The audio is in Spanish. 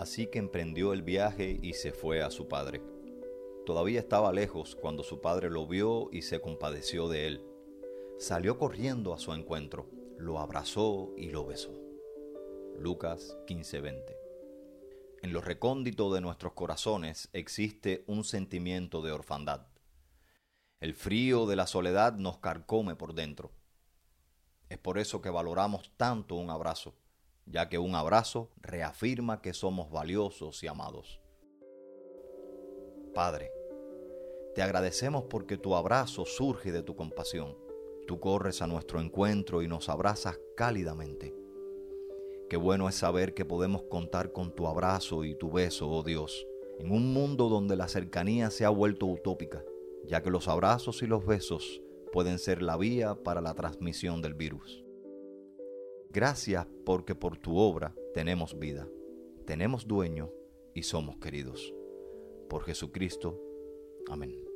Así que emprendió el viaje y se fue a su padre. Todavía estaba lejos cuando su padre lo vio y se compadeció de él. Salió corriendo a su encuentro, lo abrazó y lo besó. Lucas 15:20 En lo recóndito de nuestros corazones existe un sentimiento de orfandad. El frío de la soledad nos carcome por dentro. Es por eso que valoramos tanto un abrazo, ya que un abrazo reafirma que somos valiosos y amados. Padre, te agradecemos porque tu abrazo surge de tu compasión. Tú corres a nuestro encuentro y nos abrazas cálidamente. Qué bueno es saber que podemos contar con tu abrazo y tu beso, oh Dios, en un mundo donde la cercanía se ha vuelto utópica ya que los abrazos y los besos pueden ser la vía para la transmisión del virus. Gracias porque por tu obra tenemos vida, tenemos dueño y somos queridos. Por Jesucristo. Amén.